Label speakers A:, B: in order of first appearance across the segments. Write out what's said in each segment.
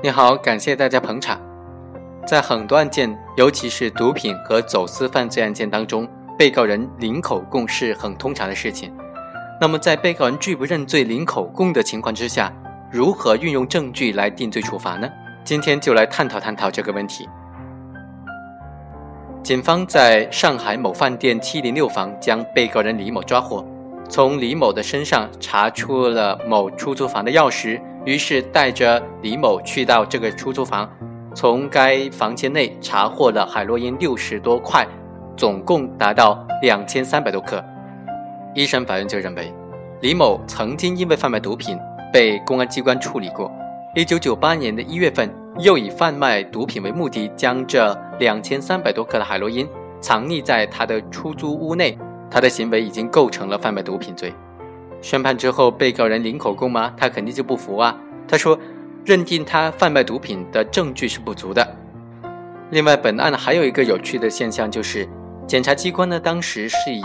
A: 你好，感谢大家捧场。在很多案件，尤其是毒品和走私犯罪案件当中，被告人零口供是很通常的事情。那么，在被告人拒不认罪、零口供的情况之下，如何运用证据来定罪处罚呢？今天就来探讨探讨这个问题。警方在上海某饭店七零六房将被告人李某抓获，从李某的身上查出了某出租房的钥匙。于是带着李某去到这个出租房，从该房间内查获了海洛因六十多块，总共达到两千三百多克。一审法院就认为，李某曾经因为贩卖毒品被公安机关处理过。一九九八年的一月份，又以贩卖毒品为目的，将这两千三百多克的海洛因藏匿在他的出租屋内，他的行为已经构成了贩卖毒品罪。宣判之后，被告人领口供吗？他肯定就不服啊！他说，认定他贩卖毒品的证据是不足的。另外，本案还有一个有趣的现象，就是检察机关呢当时是以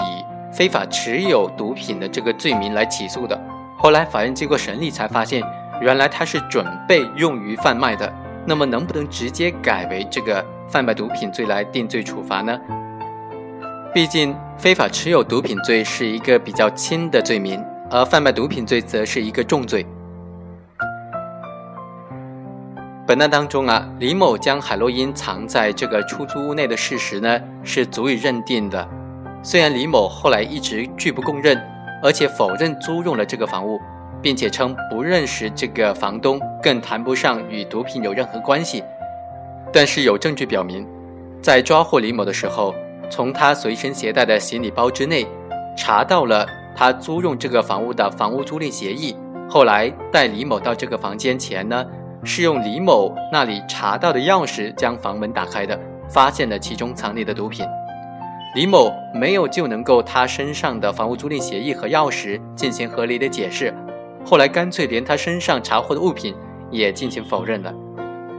A: 非法持有毒品的这个罪名来起诉的。后来法院经过审理才发现，原来他是准备用于贩卖的。那么，能不能直接改为这个贩卖毒品罪来定罪处罚呢？毕竟，非法持有毒品罪是一个比较轻的罪名。而贩卖毒品罪则是一个重罪。本案当中啊，李某将海洛因藏在这个出租屋内的事实呢，是足以认定的。虽然李某后来一直拒不供认，而且否认租用了这个房屋，并且称不认识这个房东，更谈不上与毒品有任何关系。但是有证据表明，在抓获李某的时候，从他随身携带的行李包之内查到了。他租用这个房屋的房屋租赁协议，后来带李某到这个房间前呢，是用李某那里查到的钥匙将房门打开的，发现了其中藏匿的毒品。李某没有就能够他身上的房屋租赁协议和钥匙进行合理的解释，后来干脆连他身上查获的物品也进行否认了。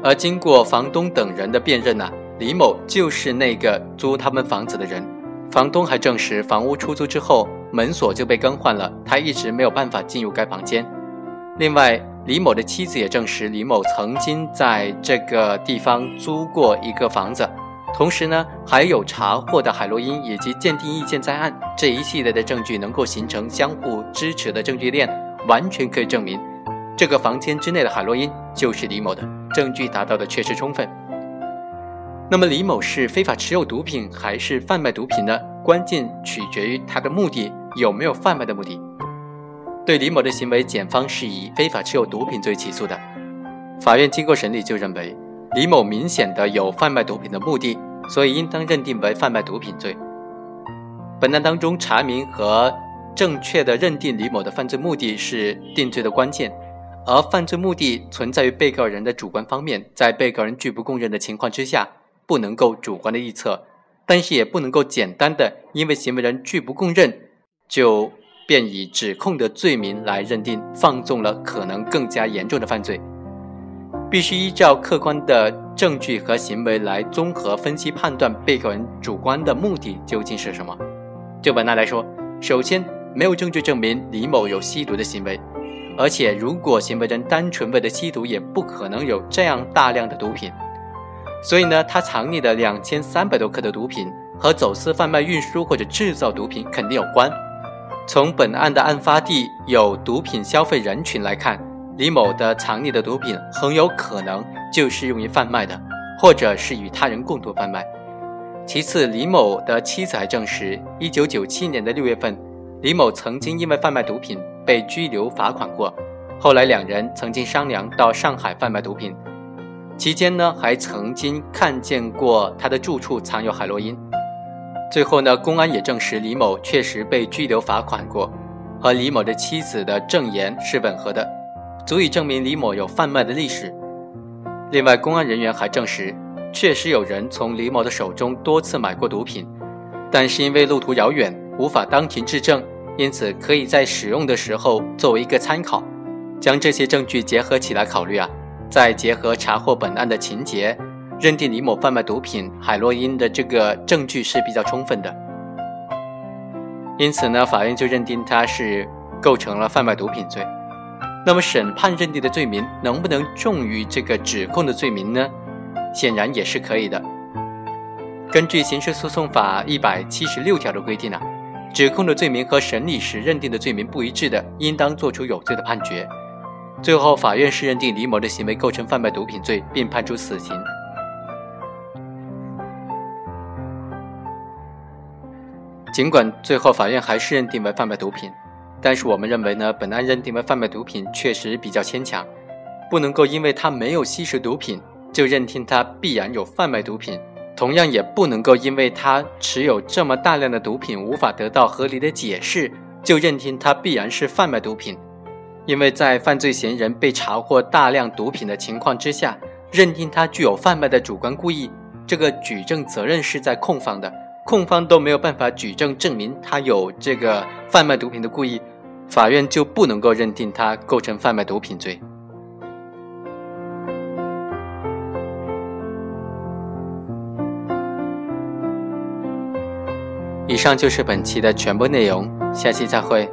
A: 而经过房东等人的辨认呢，李某就是那个租他们房子的人。房东还证实，房屋出租之后。门锁就被更换了，他一直没有办法进入该房间。另外，李某的妻子也证实，李某曾经在这个地方租过一个房子。同时呢，还有查获的海洛因以及鉴定意见在案，这一系列的证据能够形成相互支持的证据链，完全可以证明这个房间之内的海洛因就是李某的，证据达到的确实充分。那么，李某是非法持有毒品还是贩卖毒品呢？关键取决于他的目的。有没有贩卖的目的？对李某的行为，检方是以非法持有毒品罪起诉的。法院经过审理就认为，李某明显的有贩卖毒品的目的，所以应当认定为贩卖毒品罪。本案当中，查明和正确的认定李某的犯罪目的是定罪的关键，而犯罪目的存在于被告人的主观方面，在被告人拒不供认的情况之下，不能够主观的臆测，但是也不能够简单的因为行为人拒不供认。就便以指控的罪名来认定，放纵了可能更加严重的犯罪，必须依照客观的证据和行为来综合分析判断被告人主观的目的究竟是什么。就本案来说，首先没有证据证明李某有吸毒的行为，而且如果行为人单纯为了吸毒，也不可能有这样大量的毒品。所以呢，他藏匿的两千三百多克的毒品和走私、贩卖、运输或者制造毒品肯定有关。从本案的案发地有毒品消费人群来看，李某的藏匿的毒品很有可能就是用于贩卖的，或者是与他人共同贩卖。其次，李某的妻子还证实，1997年的6月份，李某曾经因为贩卖毒品被拘留罚款过。后来两人曾经商量到上海贩卖毒品，期间呢还曾经看见过他的住处藏有海洛因。最后呢，公安也证实李某确实被拘留罚款过，和李某的妻子的证言是吻合的，足以证明李某有贩卖的历史。另外，公安人员还证实，确实有人从李某的手中多次买过毒品，但是因为路途遥远，无法当庭质证，因此可以在使用的时候作为一个参考。将这些证据结合起来考虑啊，再结合查获本案的情节。认定李某贩卖毒品海洛因的这个证据是比较充分的，因此呢，法院就认定他是构成了贩卖毒品罪。那么审判认定的罪名能不能重于这个指控的罪名呢？显然也是可以的。根据刑事诉讼法一百七十六条的规定啊，指控的罪名和审理时认定的罪名不一致的，应当作出有罪的判决。最后，法院是认定李某的行为构成贩卖毒品罪，并判处死刑。尽管最后法院还是认定为贩卖毒品，但是我们认为呢，本案认定为贩卖毒品确实比较牵强，不能够因为他没有吸食毒品就认定他必然有贩卖毒品，同样也不能够因为他持有这么大量的毒品无法得到合理的解释就认定他必然是贩卖毒品，因为在犯罪嫌疑人被查获大量毒品的情况之下，认定他具有贩卖的主观故意，这个举证责任是在控方的。控方都没有办法举证证明他有这个贩卖毒品的故意，法院就不能够认定他构成贩卖毒品罪。以上就是本期的全部内容，下期再会。